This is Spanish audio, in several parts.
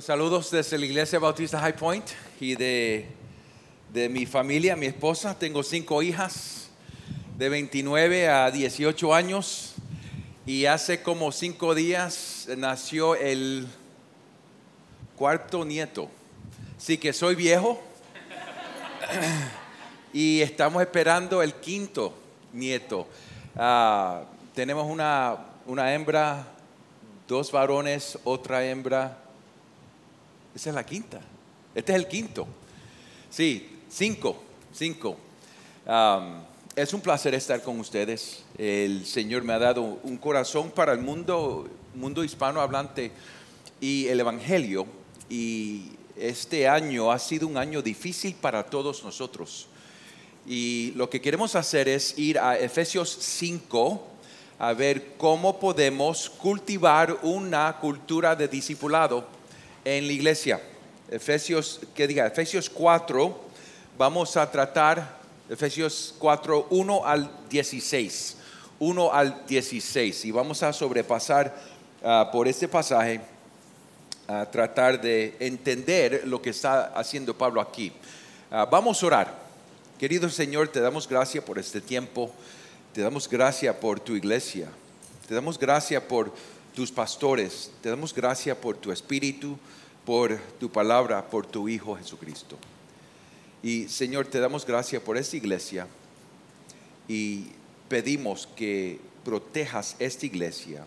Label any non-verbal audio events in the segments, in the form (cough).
Saludos desde la Iglesia Bautista High Point y de, de mi familia, mi esposa. Tengo cinco hijas de 29 a 18 años y hace como cinco días nació el cuarto nieto. Sí que soy viejo (clears throat) y estamos esperando el quinto nieto. Ah, tenemos una, una hembra, dos varones, otra hembra. Esa es la quinta. Este es el quinto. Sí, cinco, cinco. Es un placer estar con ustedes. El Señor me ha dado un corazón para el mundo, mundo hispanohablante y el Evangelio. Y este año ha sido un año difícil para todos nosotros. Y lo que queremos hacer es ir a Efesios 5 a ver cómo podemos cultivar una cultura de discipulado en la iglesia. Efesios, que diga, Efesios 4, vamos a tratar Efesios 4, 1 al 16. 1 al 16. Y vamos a sobrepasar ah, por este pasaje a tratar de entender lo que está haciendo Pablo aquí. Ah, vamos a orar. Querido Señor, te damos gracias por este tiempo. Te damos gracias por tu iglesia. Te damos gracias por tus pastores. Te damos gracias por tu espíritu, por tu palabra, por tu Hijo Jesucristo. Y Señor, te damos gracias por esta iglesia y pedimos que protejas esta iglesia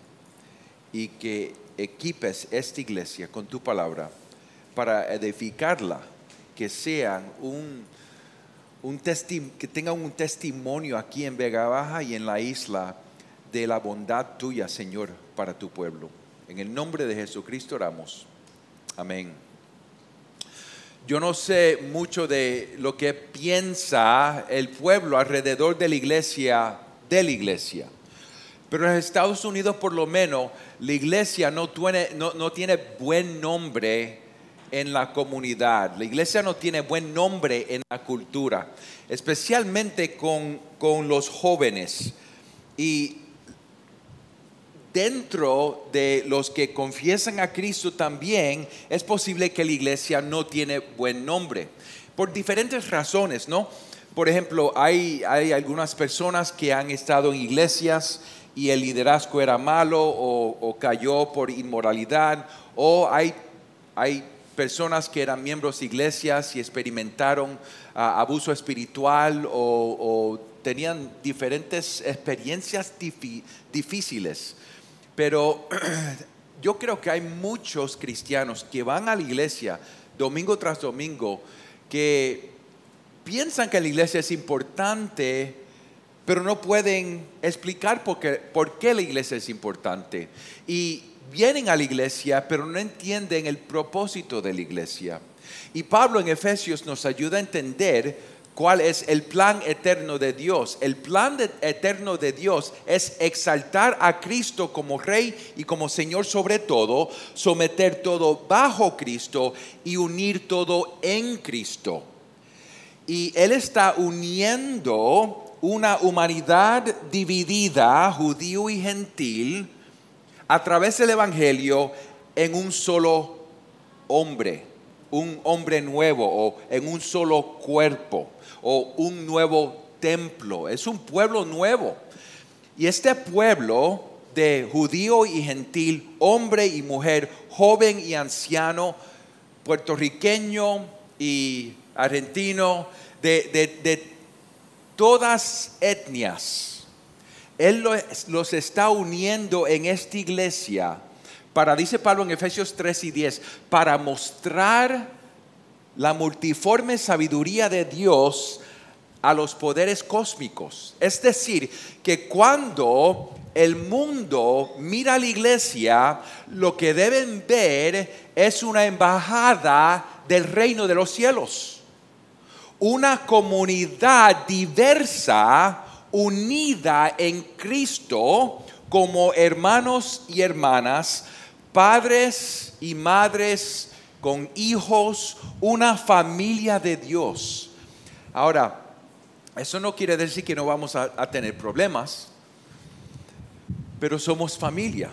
y que equipes esta iglesia con tu palabra para edificarla, que sean un, un testi- que tengan un testimonio aquí en Vega Baja y en la isla de la bondad tuya, Señor, para tu pueblo. En el nombre de Jesucristo oramos. Amén. Yo no sé mucho de lo que piensa el pueblo alrededor de la iglesia, de la iglesia. Pero en Estados Unidos por lo menos la iglesia no tiene, no, no tiene buen nombre en la comunidad. La iglesia no tiene buen nombre en la cultura, especialmente con, con los jóvenes. Y dentro de los que confiesan a Cristo también es posible que la iglesia no tiene buen nombre. Por diferentes razones, ¿no? Por ejemplo, hay, hay algunas personas que han estado en iglesias y el liderazgo era malo o, cayó por inmoralidad, o hay, hay personas que eran miembros de iglesias y experimentaron ah, abuso espiritual o, o tenían diferentes experiencias difíciles. Pero (clears throat) yo creo que hay muchos cristianos que van a la iglesia domingo tras domingo que piensan que la iglesia es importante, pero no pueden explicar por qué, la iglesia es importante. Y vienen a la iglesia, pero no entienden el propósito de la iglesia. Y Pablo en Efesios nos ayuda a entender cuál es el plan eterno de Dios. El plan eterno de Dios es exaltar a Cristo como Rey y como Señor sobre todo, someter todo bajo Cristo y unir todo en Cristo. Y Él está uniendo una humanidad dividida, judío y gentil, a través del Evangelio en un solo hombre, un hombre nuevo o en un solo cuerpo o un nuevo templo. Es un pueblo nuevo. Y este pueblo de judío y gentil, hombre y mujer, joven y anciano, puertorriqueño y argentino, de, de- de todas etnias, él lo- los está uniendo en esta iglesia para, dice Pablo en Efesios 3 y 10, para mostrar la multiforme sabiduría de Dios a los poderes cósmicos. Es decir, que cuando el mundo mira a la iglesia, lo que deben ver es una embajada del reino de los cielos una comunidad diversa, unida en Cristo como hermanos y hermanas, padres y madres con hijos, una familia de Dios. Ahora, eso no quiere decir que no vamos a, tener problemas, pero somos familia.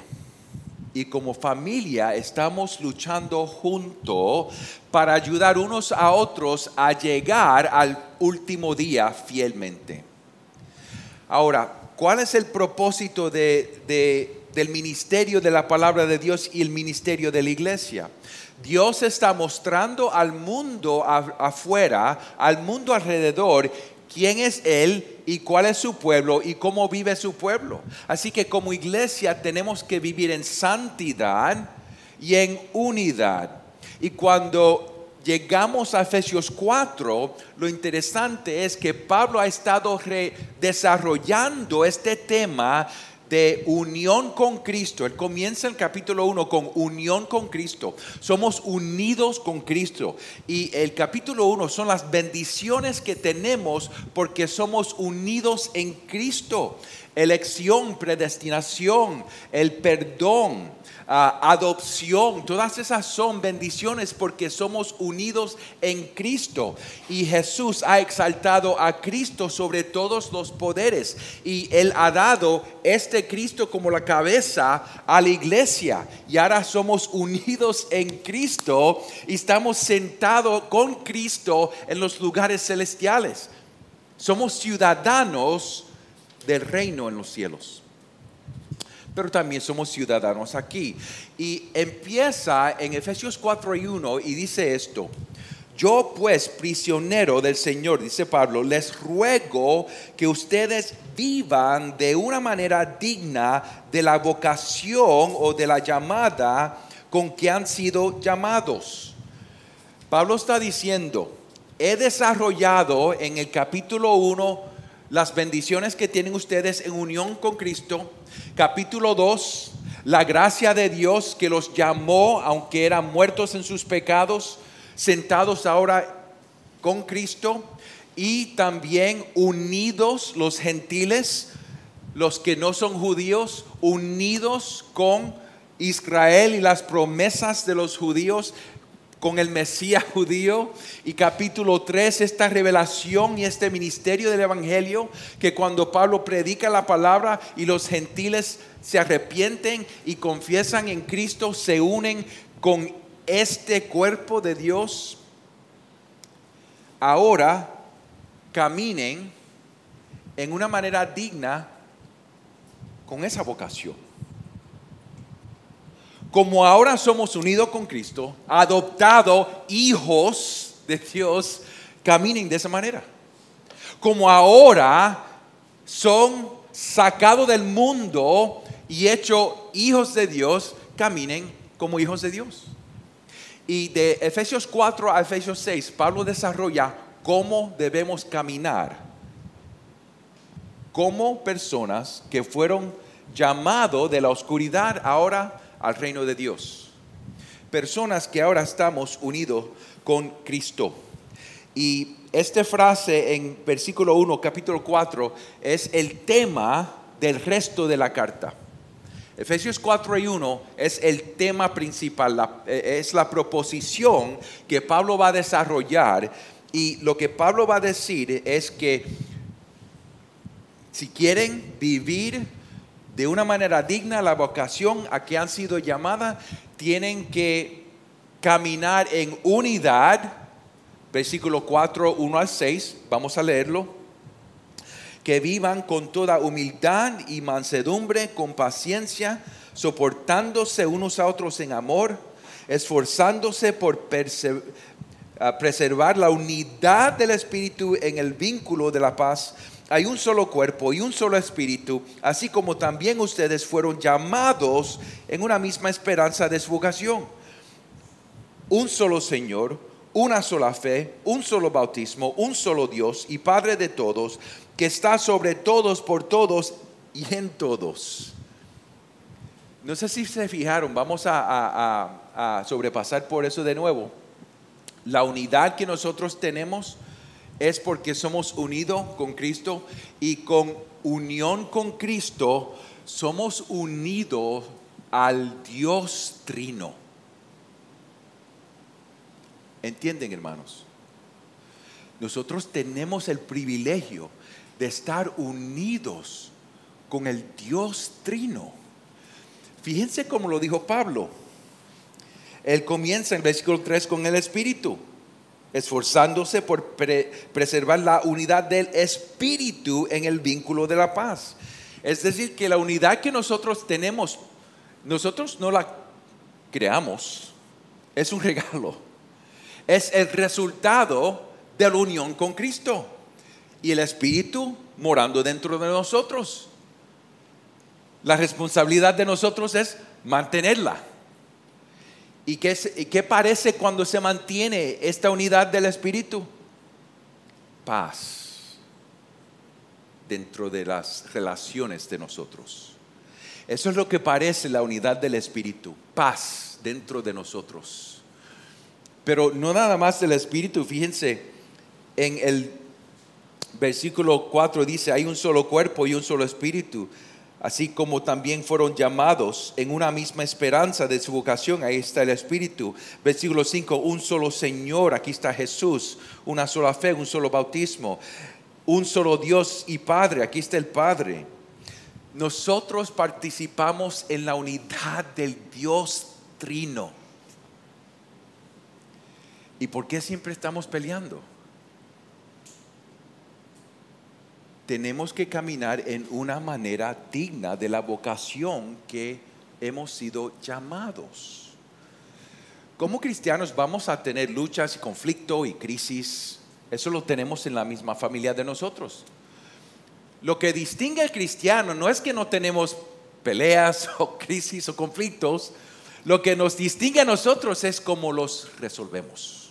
y como familia estamos luchando juntos para ayudar unos a otros a llegar al último día fielmente. Ahora, ¿cuál es el propósito del ministerio de la palabra de Dios y el ministerio de la iglesia? Dios está mostrando al mundo afuera, al mundo alrededor, quién es Él y cuál es su pueblo y cómo vive su pueblo. Así que como iglesia tenemos que vivir en santidad y en unidad. Y cuando llegamos a Efesios 4, lo interesante es que Pablo ha estado desarrollando este tema de unión con Cristo. Él comienza el capítulo 1 con unión con Cristo. Somos unidos con Cristo. Y el capítulo 1 son las bendiciones que tenemos porque somos unidos en Cristo. Elección, predestinación, el perdón adopción, todas esas son bendiciones porque somos unidos en Cristo. Y Jesús ha exaltado a Cristo sobre todos los poderes. Y Él ha dado este Cristo como la cabeza a la iglesia. Y ahora somos unidos en Cristo y estamos sentados con Cristo en los lugares celestiales. Somos ciudadanos del reino en los cielos pero también somos ciudadanos aquí. Y empieza en Efesios 4 y 1 y dice esto. Yo pues, prisionero del Señor, dice Pablo, les ruego que ustedes vivan de una manera digna de la vocación o de la llamada con que han sido llamados. Pablo está diciendo, he desarrollado en el capítulo 1 las bendiciones que tienen ustedes en unión con Cristo capítulo 2, la gracia de Dios que los llamó, aunque eran muertos en sus pecados, sentados ahora con Cristo y también unidos los gentiles, los que no son judíos, unidos con Israel y las promesas de los judíos, con el Mesías judío. Y capítulo 3, esta revelación y este ministerio del Evangelio, que cuando Pablo predica la palabra y los gentiles se arrepienten y confiesan en Cristo, se unen con este cuerpo de Dios, ahora caminen en una manera digna con esa vocación como ahora somos unidos con Cristo, adoptados hijos de Dios, caminen de esa manera. Como ahora son sacados del mundo y hechos hijos de Dios, caminen como hijos de Dios. Y de Efesios 4 a Efesios 6, Pablo desarrolla cómo debemos caminar como personas que fueron llamados de la oscuridad ahora al reino de Dios. Personas que ahora estamos unidos con Cristo. Y esta frase en versículo 1, capítulo 4, es el tema del resto de la carta. Efesios 4 y 1 es el tema principal, eh, es la proposición que Pablo va a desarrollar. Y lo que Pablo va a decir es que si quieren vivir de una manera digna la vocación a que han sido llamadas, tienen que caminar en unidad. Versículo 4, 1 al 6, vamos a leerlo. Que vivan con toda humildad y mansedumbre, con paciencia, soportándose unos a otros en amor, esforzándose por preservar la unidad del Espíritu en el vínculo de la paz hay un solo cuerpo y un solo espíritu, así como también ustedes fueron llamados en una misma esperanza de su vocación. Un solo Señor, una sola fe, un solo bautismo, un solo Dios y Padre de todos, que está sobre todos, por todos y en todos. No sé si se fijaron, vamos a, a sobrepasar por eso de nuevo. La unidad que nosotros tenemos es porque somos unidos con Cristo y con unión con Cristo somos unidos al Dios trino. ¿Entienden, hermanos? Nosotros tenemos el privilegio de estar unidos con el Dios trino. Fíjense cómo lo dijo Pablo. Él comienza en versículo 3 con el Espíritu, esforzándose por preservar la unidad del Espíritu en el vínculo de la paz. Es decir, que la unidad que nosotros tenemos, nosotros no la creamos, es un (laughs) regalo. Es el resultado de la unión con Cristo y el Espíritu morando dentro de nosotros. La responsabilidad de nosotros es mantenerla. ¿Y qué, parece cuando se mantiene esta unidad del Espíritu? Paz dentro de las relaciones de nosotros. Eso es lo que parece la unidad del Espíritu, paz dentro de nosotros. Pero no nada más del Espíritu, fíjense, en el versículo 4 dice, hay un solo cuerpo y un solo Espíritu así como también fueron llamados en una misma esperanza de su vocación. Ahí está el Espíritu. Versículo 5, un solo Señor, aquí está Jesús, una sola fe, un solo bautismo, un solo Dios y Padre, aquí está el Padre. Nosotros participamos en la unidad del Dios trino. ¿Y por qué siempre estamos peleando? Tenemos que caminar en una manera digna de la vocación que hemos sido llamados. Como cristianos vamos a tener luchas y conflicto y crisis. Eso lo tenemos en la misma familia de nosotros. Lo que distingue al cristiano no es que no tenemos peleas (laughs) o crisis o conflictos. Lo que nos distingue a nosotros es cómo los resolvemos.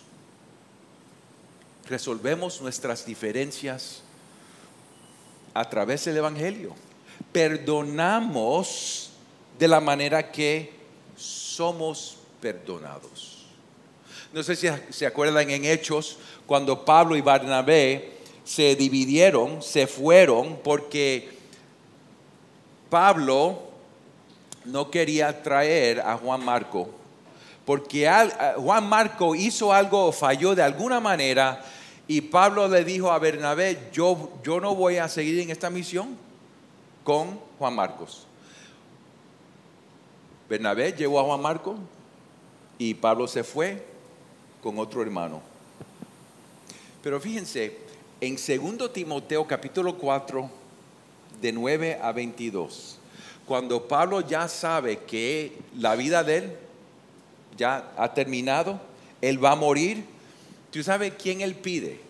Resolvemos nuestras diferencias a través del Evangelio. Perdonamos de la manera que somos perdonados. No sé si se acuerdan en Hechos cuando Pablo y Barnabé se dividieron, se fueron porque Pablo no quería traer a Juan Marco, porque Juan Marco hizo algo, falló de alguna manera y Pablo le dijo a Bernabé, yo, yo no voy a seguir en esta misión con Juan Marcos. Bernabé llevó a Juan Marcos y Pablo se fue con otro hermano. Pero fíjense, en 2 Timoteo capítulo 4, de 9 a 22, cuando Pablo ya sabe que la vida de él ya ha terminado, él va a morir, ¿Tú sabes quién él pide?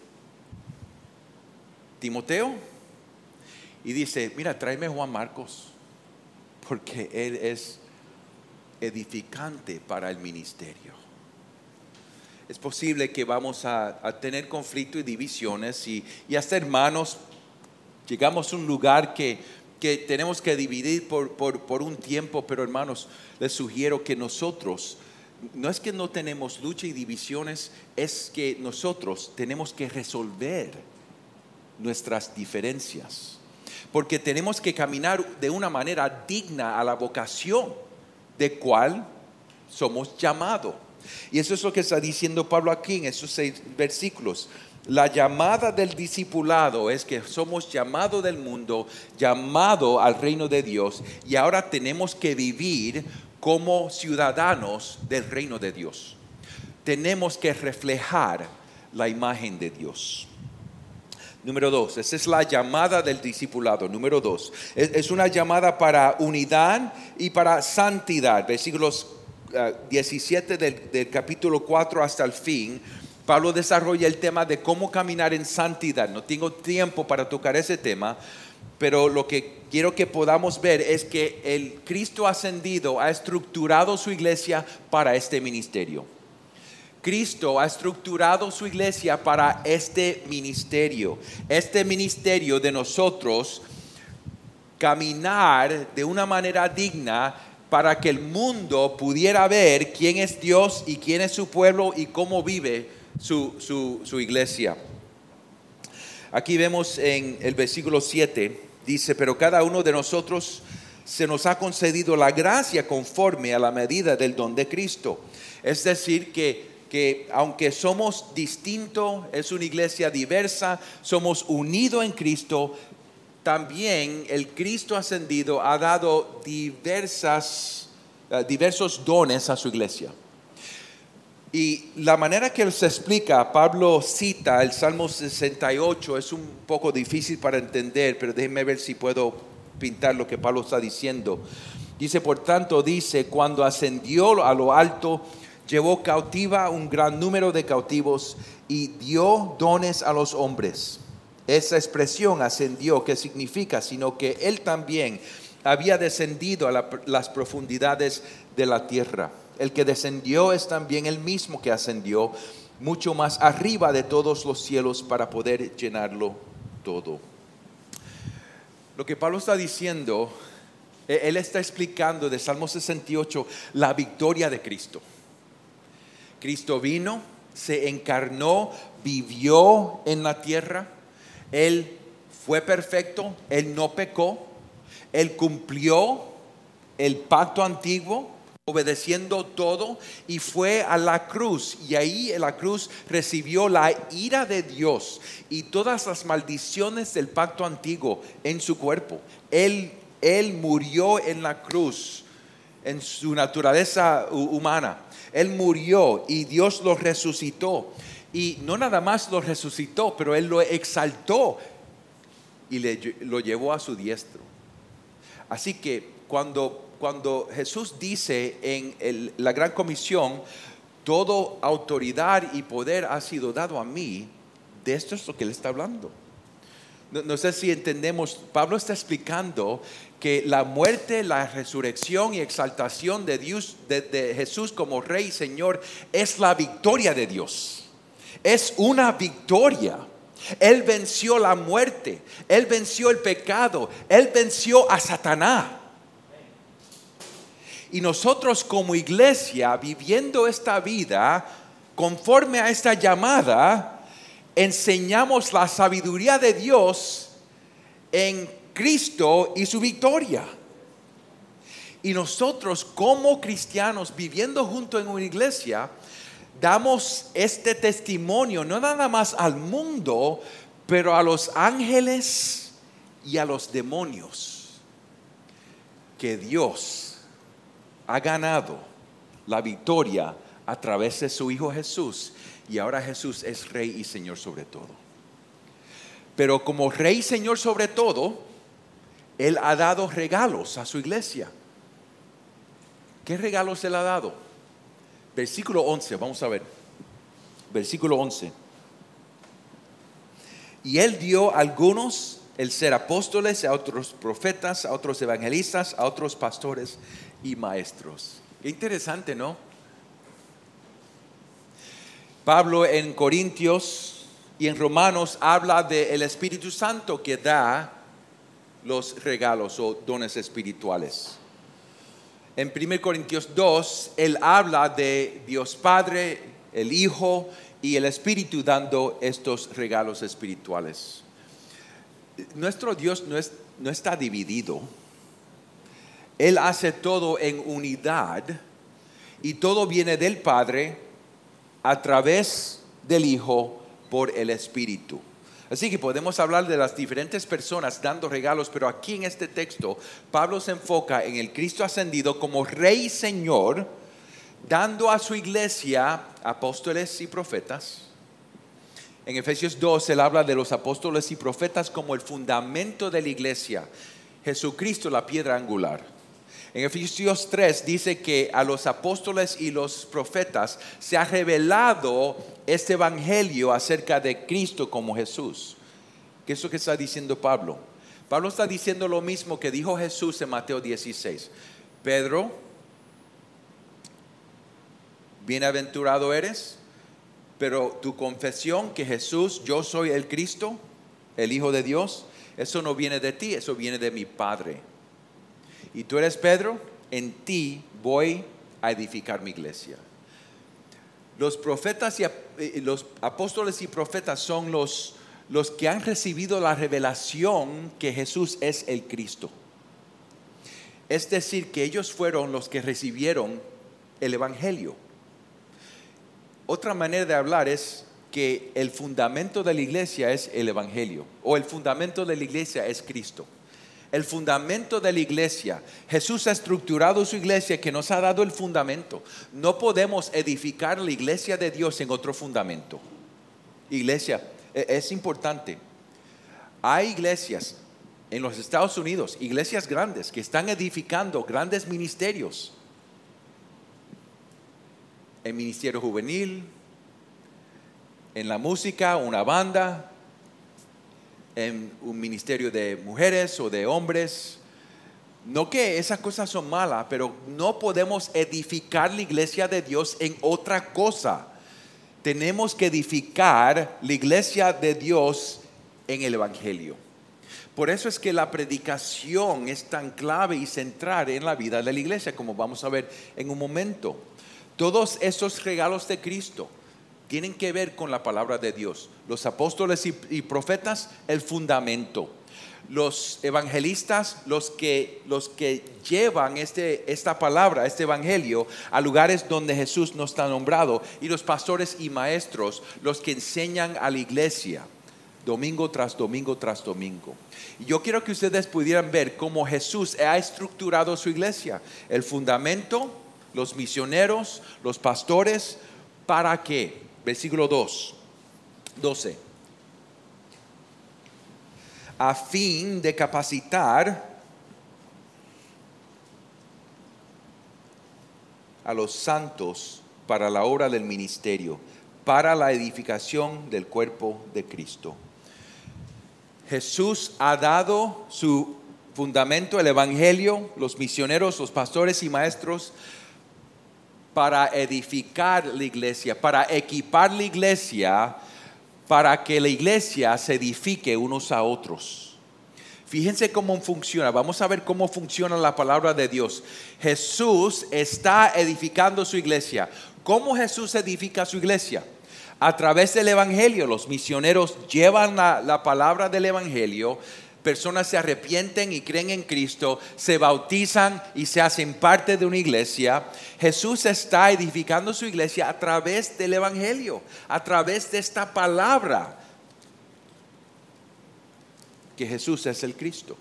Timoteo. Y dice, mira, tráeme Juan Marcos, porque él es edificante para el ministerio. Es posible que vamos a, tener conflicto y divisiones y, hasta hermanos, llegamos a un lugar que, tenemos que dividir por, por un tiempo, pero hermanos, les sugiero que nosotros no es que no tenemos lucha y divisiones, es que nosotros tenemos que resolver nuestras diferencias. Porque tenemos que caminar de una manera digna a la vocación de cual somos llamados. Y eso es lo que está diciendo Pablo aquí en esos seis versículos. La llamada del discipulado es que somos llamados del mundo, llamado al reino de Dios, y ahora tenemos que vivir como ciudadanos del reino de Dios. Tenemos que reflejar la imagen de Dios. Número dos, esa es la llamada del discipulado. Número dos, es, una llamada para unidad y para santidad. Versículos 17 ah, del, del capítulo 4 hasta el fin. Pablo desarrolla el tema de cómo caminar en santidad. No tengo tiempo para tocar ese tema, pero lo que quiero que podamos ver es que el Cristo ascendido ha estructurado su iglesia para este ministerio. Cristo ha estructurado su iglesia para este ministerio. Este ministerio de nosotros caminar de una manera digna para que el mundo pudiera ver quién es Dios y quién es su pueblo y cómo vive su, su iglesia. Aquí vemos en el versículo 7 Dice, pero cada uno de nosotros se nos ha concedido la gracia conforme a la medida del don de Cristo. Es decir, que, que aunque somos distintos, es una iglesia diversa, somos unidos en Cristo, también el Cristo ascendido ha dado diversas eh, diversos dones a su iglesia. Y la manera que se explica, Pablo cita el Salmo 68, es un poco difícil para entender, pero déjenme ver si puedo pintar lo que Pablo está diciendo. Dice, por tanto, dice, cuando ascendió a lo alto, llevó cautiva un gran número de cautivos y dio dones a los hombres. Esa expresión ascendió, ¿qué significa? Sino que él también había descendido a las profundidades de la tierra. El que descendió es también el mismo que ascendió mucho más arriba de todos los cielos para poder llenarlo todo. Lo que Pablo está diciendo, e-, él está explicando de Salmo 68 la victoria de Cristo. Cristo vino, se encarnó, vivió en la tierra, Él fue perfecto, Él no pecó, Él cumplió el pacto antiguo, obedeciendo todo y fue a la cruz y ahí en la cruz recibió la ira de Dios y todas las maldiciones del pacto antiguo en su cuerpo. Él, él murió en la cruz en su naturaleza humana. Él murió y Dios lo resucitó. Y no nada más lo resucitó, pero Él lo exaltó y lo llevó a su diestro. Así que cuando cuando Jesús dice en la gran comisión, toda autoridad y poder ha sido dado a mí, de esto es lo que él está hablando. No, sé si entendemos, Pablo está explicando que la muerte, la resurrección y exaltación de Dios, de Jesús como Rey y Señor, es la victoria de Dios. Es una victoria. Él venció la muerte, Él venció el pecado, Él venció a Satanás. Y nosotros como iglesia, viviendo esta vida, conforme a esta llamada, enseñamos la sabiduría de Dios en Cristo y su victoria. Y nosotros como cristianos, viviendo junto en una iglesia, damos este testimonio no nada más al mundo, pero a los ángeles y a los demonios, que Dios ha ganado la victoria a través de su Hijo Jesús y ahora Jesús es Rey y Señor sobre todo. Pero como Rey y Señor sobre todo, Él ha dado regalos a su iglesia. ¿Qué regalos Él ha dado? Versículo 11, vamos a ver. Versículo 11. Y Él dio algunos el ser apóstoles, a otros profetas, a otros evangelistas, a otros pastores y maestros. Qué interesante, ¿no? Pablo en Corintios y en Romanos habla del Espíritu Santo que da los regalos o dones espirituales. En 1 Corintios 2, él habla de Dios Padre, el Hijo y el Espíritu dando estos regalos espirituales. Nuestro Dios no, es, no está dividido él hace todo en unidad y todo viene del Padre a través del Hijo por el Espíritu. Así que podemos hablar de las diferentes personas dando regalos, pero aquí en este texto Pablo se enfoca en el Cristo ascendido como Rey y Señor, dando a su iglesia apóstoles y profetas. En Efesios 2 él habla de los apóstoles y profetas como el fundamento de la iglesia, Jesucristo la piedra angular. En Efesios 3 dice que a los apóstoles y los profetas se ha revelado este evangelio acerca de Cristo como Jesús. ¿Qué es lo que está diciendo Pablo? Pablo está diciendo lo mismo que dijo Jesús en Mateo 16. Pedro, bienaventurado eres, pero tu confesión que Jesús, yo soy el Cristo, el Hijo de Dios, eso no viene de ti, eso viene de mi Padre. Y tú eres Pedro, en ti voy a edificar mi iglesia. Los profetas y eh, los apóstoles y profetas son los, los que han recibido la revelación que Jesús es el Cristo. Es decir, que ellos fueron los que recibieron el Evangelio. Otra manera de hablar es que el fundamento de la iglesia es el Evangelio o el fundamento de la iglesia es Cristo. El fundamento de la iglesia. Jesús ha estructurado su iglesia que nos ha dado el fundamento. No podemos edificar la iglesia de Dios en otro fundamento. Iglesia, e-, es importante. Hay iglesias en los Estados Unidos, iglesias grandes, que están edificando grandes ministerios. En ministerio juvenil, en la música, una banda, en un ministerio de mujeres o de hombres. No que esas cosas son malas, pero no podemos edificar la iglesia de Dios en otra cosa. Tenemos que edificar la iglesia de Dios en el Evangelio. Por eso es que la predicación es tan clave y central en la vida de la iglesia, como vamos a ver en un momento. Todos esos regalos de Cristo tienen que ver con la palabra de Dios. Los apóstoles y, profetas, el fundamento. Los evangelistas, los que, los que llevan este, esta palabra, este evangelio, a lugares donde Jesús no está nombrado. Y los pastores y maestros, los que enseñan a la iglesia domingo tras domingo tras domingo. Y yo quiero que ustedes pudieran ver cómo Jesús ha estructurado su iglesia. El fundamento, los misioneros, los pastores, ¿para qué? Versículo 2, 12. A fin de capacitar a los santos para la obra del ministerio, para la edificación del cuerpo de Cristo Jesús ha dado su fundamento, el Evangelio, los misioneros, los pastores y maestros, para edificar la iglesia, para equipar la iglesia, para que la iglesia se edifique unos a otros. Fíjense cómo funciona. Vamos a ver cómo funciona la palabra de Dios. Jesús está edificando su iglesia. ¿Cómo Jesús edifica su iglesia? a través del Evangelio. Los misioneros llevan la, palabra del Evangelio, personas se arrepienten y creen en Cristo, se bautizan y se hacen parte de una iglesia. Jesús está edificando su iglesia a través del Evangelio, a través de esta palabra, que Jesús es el Cristo.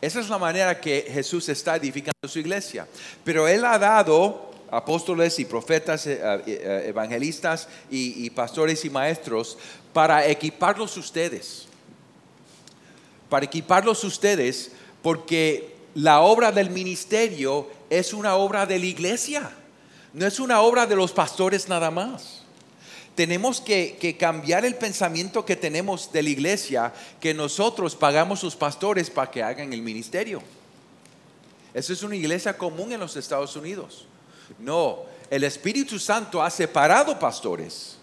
Esa es la manera que Jesús está edificando su iglesia. Pero Él ha dado apóstoles y profetas, eh, eh, eh, evangelistas y, pastores y maestros para equiparlos ustedes. Para equiparlos ustedes porque la obra del ministerio es una obra de la iglesia, no es una obra de los pastores nada más. Tenemos que, cambiar el pensamiento que tenemos de la iglesia, que nosotros pagamos sus pastores para que hagan el ministerio. Eso es una iglesia común en los Estados Unidos. No, el Espíritu Santo ha separado pastores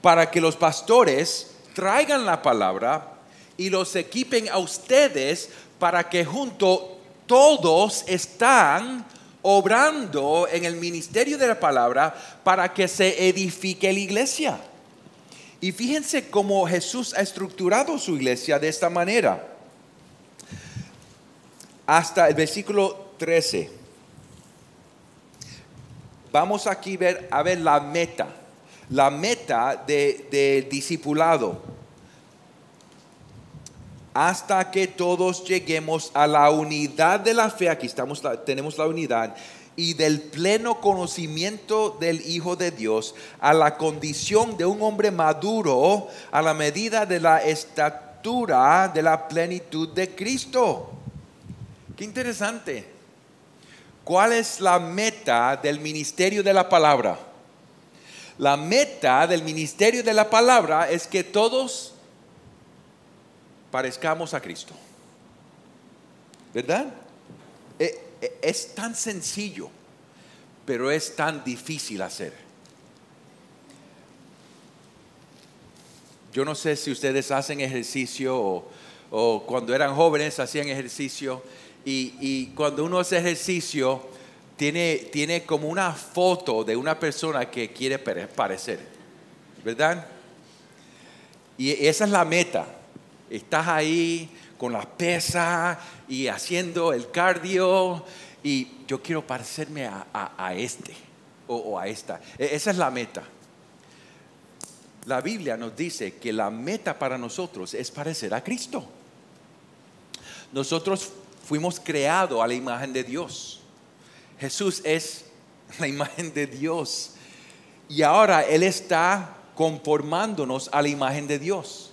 para que los pastores traigan la palabra y los equipen a ustedes para que junto todos están obrando en el ministerio de la palabra para que se edifique la iglesia. Y fíjense cómo Jesús ha estructurado su iglesia de esta manera. Hasta el versículo 13 vamos aquí ver, a ver la meta, la meta del de discipulado. Hasta que todos lleguemos a la unidad de la fe, aquí estamos, tenemos la unidad, y del pleno conocimiento del Hijo de Dios, a la condición de un hombre maduro, a la medida de la estatura de la plenitud de Cristo. Qué interesante. ¿Cuál es la meta del ministerio de la palabra? La meta del ministerio de la palabra es que todos parezcamos a Cristo. ¿Verdad? E, e, es tan sencillo, pero es tan difícil hacer. Yo no sé si ustedes hacen ejercicio o, cuando eran jóvenes hacían ejercicio y, cuando uno hace ejercicio, tiene, tiene como una foto de una persona que quiere parecer, ¿verdad? Y esa es la meta. Estás ahí con las pesas y haciendo el cardio y yo quiero parecerme a, este o, o, a esta. E, esa es la meta. La Biblia nos dice que la meta para nosotros es parecer a Cristo. nosotros fuimos creados a la imagen de Dios. Jesús es (laughs) la imagen de Dios. Y ahora Él está conformándonos a la imagen de Dios.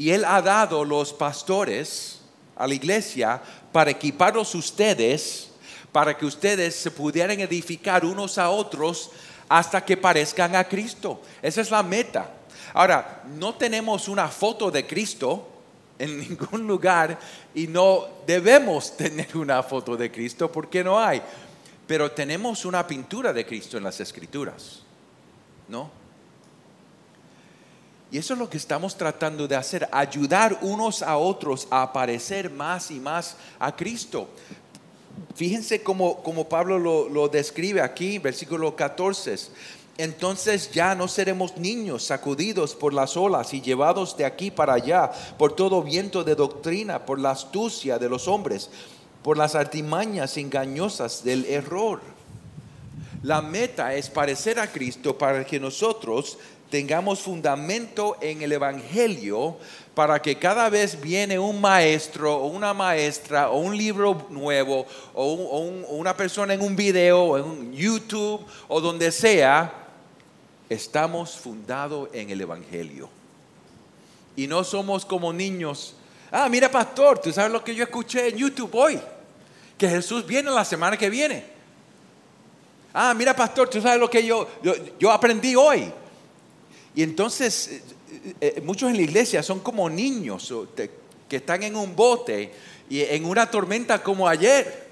Y Él ha dado los pastores a la iglesia para equiparlos ustedes, para que ustedes se pudieran edificar unos a otros hasta que parezcan a Cristo. Esa es la meta. Ahora, no tenemos una foto de Cristo en (laughs) ningún lugar y no debemos tener una foto de Cristo porque no hay. Pero tenemos una pintura de Cristo en las escrituras, ¿no? Y eso es lo que estamos tratando de hacer, ayudar unos a otros a aparecer más y más a Cristo. Fíjense cómo, Pablo lo, lo describe aquí, versículo 14. Entonces ya no seremos niños sacudidos por las olas y llevados de aquí para allá por todo viento de doctrina, por la astucia de los hombres, por las artimañas engañosas del error. La meta es parecer a Cristo para que nosotros tengamos fundamento en el Evangelio para que cada vez viene un maestro o una maestra o un libro nuevo o, una persona en un video o en YouTube o donde sea, estamos fundados en el Evangelio. Y no somos como niños. Ah, mira pastor, tú sabes lo que yo escuché en YouTube hoy, que Jesús viene la semana que viene. Ah, mira pastor, tú sabes lo que yo, yo aprendí hoy. Y entonces eh, eh, eh, muchos en la iglesia son como niños que están en un bote y en una tormenta como ayer.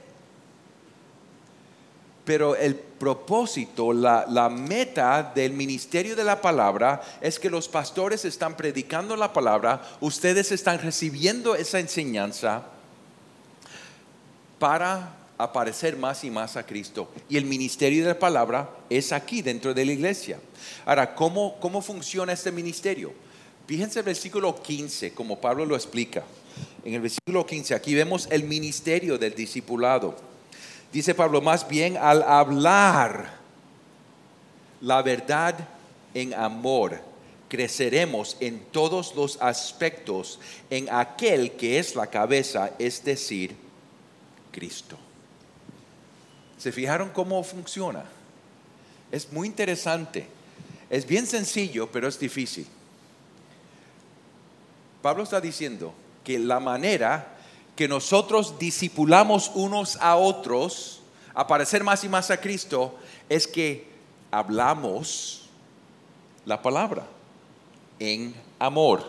Pero el propósito, la, la, meta del ministerio de la palabra es que los pastores están predicando la palabra, ustedes están recibiendo esa enseñanza para aparecer más y más a Cristo. Y el ministerio de la palabra es aquí, dentro de la iglesia. Ahora, ¿cómo, cómo funciona este ministerio? Fíjense el versículo 15, como Pablo lo explica. En el versículo 15, aquí vemos el ministerio del discipulado. Dice Pablo, más bien al hablar la verdad en amor, creceremos en todos los aspectos en aquel que es la cabeza, es decir, Cristo. ¿Se fijaron cómo funciona? Es muy interesante. Es bien sencillo, pero es difícil. Pablo está diciendo que la manera que nosotros discipulamos unos a otros a parecer más y más a Cristo es que hablamos la palabra en amor.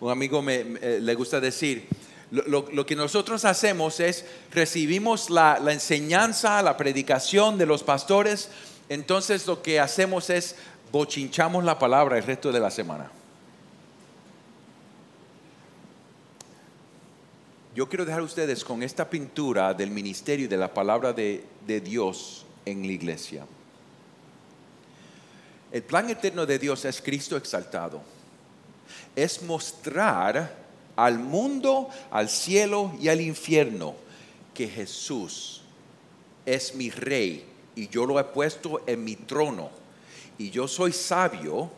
Un amigo me, le gusta decir, lo, que nosotros hacemos es recibimos la, enseñanza, la predicación de los pastores, entonces lo que hacemos es bochinchamos la palabra el resto de la semana. Yo quiero dejar a ustedes con esta pintura del ministerio de la palabra de, de Dios en la iglesia. El plan eterno de Dios es Cristo exaltado. Es mostrar al mundo, al cielo y al infierno, que Jesús es mi rey y yo lo he puesto en mi trono y yo soy sabio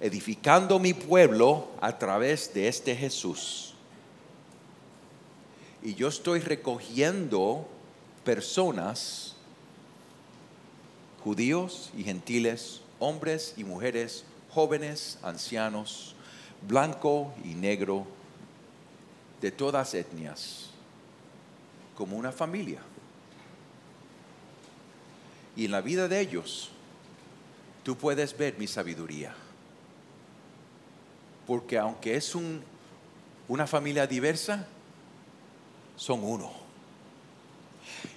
edificando mi pueblo a través de este Jesús. Y yo estoy recogiendo personas, judíos y gentiles, hombres y mujeres, jóvenes, ancianos, blanco y negro, de todas etnias, como una familia. Y en la vida de ellos, tú puedes ver mi sabiduría. Porque aunque es un, una familia diversa, son uno.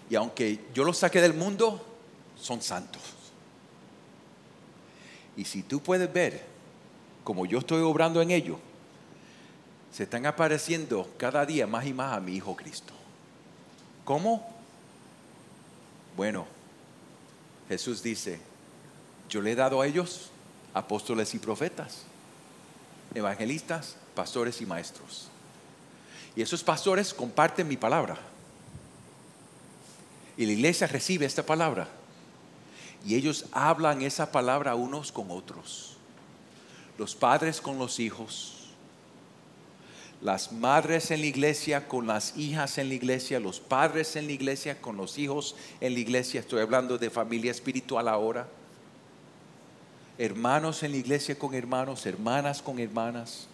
Y aunque yo los saque del mundo, son santos. Y si tú puedes ver como yo estoy obrando en ellos, se están apareciendo cada día más y más a mi Hijo Cristo. ¿Cómo? Bueno, Jesús dice, yo le he dado a ellos apóstoles y profetas, evangelistas, pastores y maestros. Y esos pastores comparten mi palabra. Y la iglesia recibe esta palabra. Y ellos hablan esa palabra unos con otros. Los padres con los hijos las madres en la iglesia con las hijas en la iglesia, los padres en la iglesia con los hijos en la iglesia. Estoy hablando de familia espiritual ahora. Hermanos en la iglesia con hermanos, hermanas con hermanas.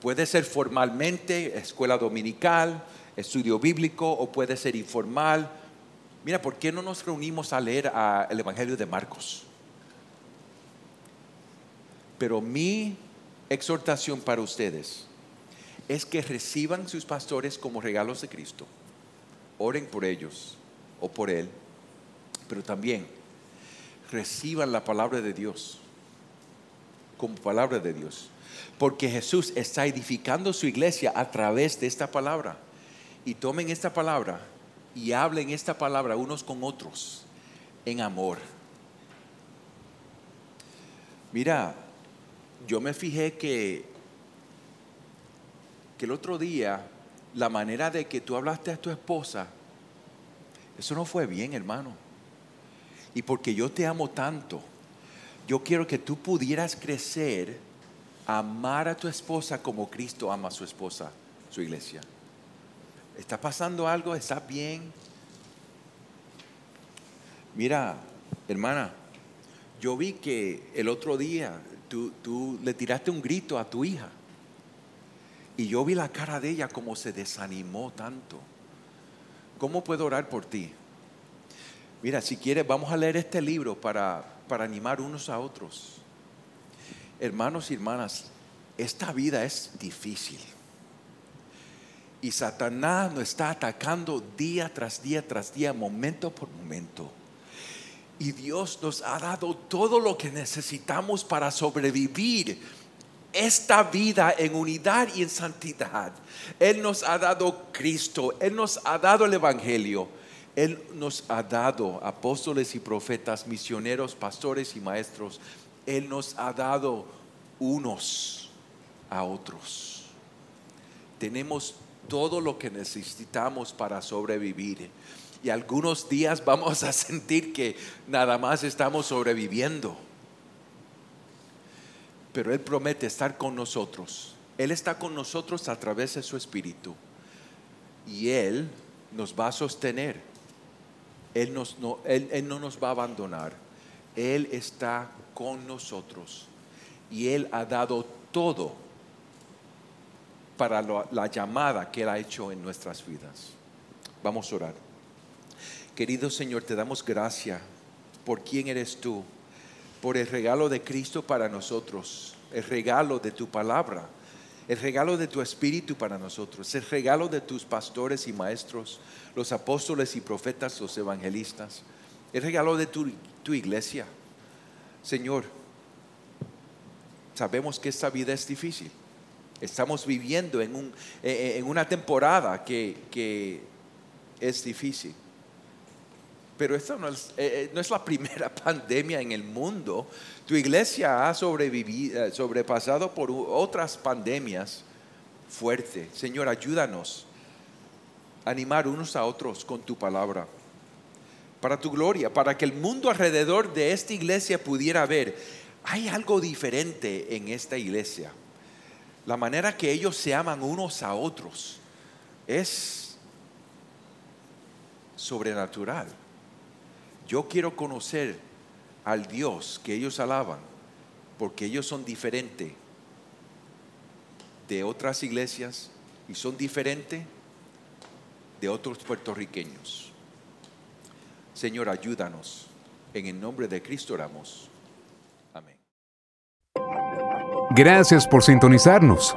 Puede ser formalmente, escuela dominical, estudio bíblico, o puede ser informal. Mira, ¿por qué no nos reunimos a leer el Evangelio de Marcos? Pero mi exhortación para ustedes es que reciban sus pastores como regalos de Cristo. Oren por ellos o por Él, pero también reciban la palabra de Dios como palabra de Dios. Porque Jesús está edificando su iglesia a través de esta palabra. Y tomen esta palabra y hablen esta palabra unos con otros en amor. Mira, yo me fijé que que el otro día la manera de que tú hablaste a tu esposa, eso no fue bien, hermano. Y porque yo te amo tanto, yo quiero que tú pudieras crecer, amar a tu esposa como Cristo ama a su esposa, su iglesia. ¿Está pasando algo? ¿Está bien? Mira, hermana, yo vi que el otro día tú, tú le tiraste un grito a tu hija. Y yo vi la cara de ella como se desanimó tanto. ¿Cómo puedo orar por ti? Mira, si quieres, vamos a leer este libro para, para animar unos a otros. Hermanos y hermanas, esta vida es difícil. Y Satanás nos está atacando día tras día tras día, momento por momento. Y Dios nos ha dado todo lo que necesitamos para sobrevivir esta vida en unidad y en santidad. Él nos ha dado Cristo, Él nos ha dado el Evangelio, Él nos ha dado apóstoles y profetas, misioneros, pastores y maestros. Él nos ha dado unos a otros. Tenemos todo lo que necesitamos para sobrevivir. Y algunos días vamos a (laughs) sentir que nada más estamos sobreviviendo pero Él promete estar con nosotros. Él está con nosotros a través de su Espíritu. Y Él nos va a sostener. Él, no, él, no nos va a abandonar. Él está con nosotros. Y Él ha dado todo para la llamada que Él ha hecho en nuestras vidas. Vamos a orar. Querido Señor, te damos gracias por quién eres tú por el regalo de Cristo para nosotros, el regalo de tu palabra, el regalo de tu espíritu para nosotros, el regalo de tus pastores y maestros, los apóstoles y profetas, los evangelistas, el regalo de tu, iglesia. Señor, sabemos que esta vida es difícil. Estamos viviendo en, un, en una temporada que, que es difícil. Pero esto no es, eh, eh, no es la (laughs) primera pandemia en el mundo. Tu iglesia ha sobrevivido, eh, sobrepasado por otras pandemias fuertes. Señor, ayúdanos a animar unos a otros con tu palabra. Para tu gloria, para que el mundo alrededor de esta iglesia pudiera ver, hay algo diferente en esta iglesia. La manera que ellos se aman unos a otros es sobrenatural. Yo quiero conocer al Dios que ellos alaban, porque ellos son diferentes de otras iglesias y son diferentes de otros puertorriqueños. Señor, ayúdanos. En el nombre de Cristo oramos. Amén. Gracias por sintonizarnos.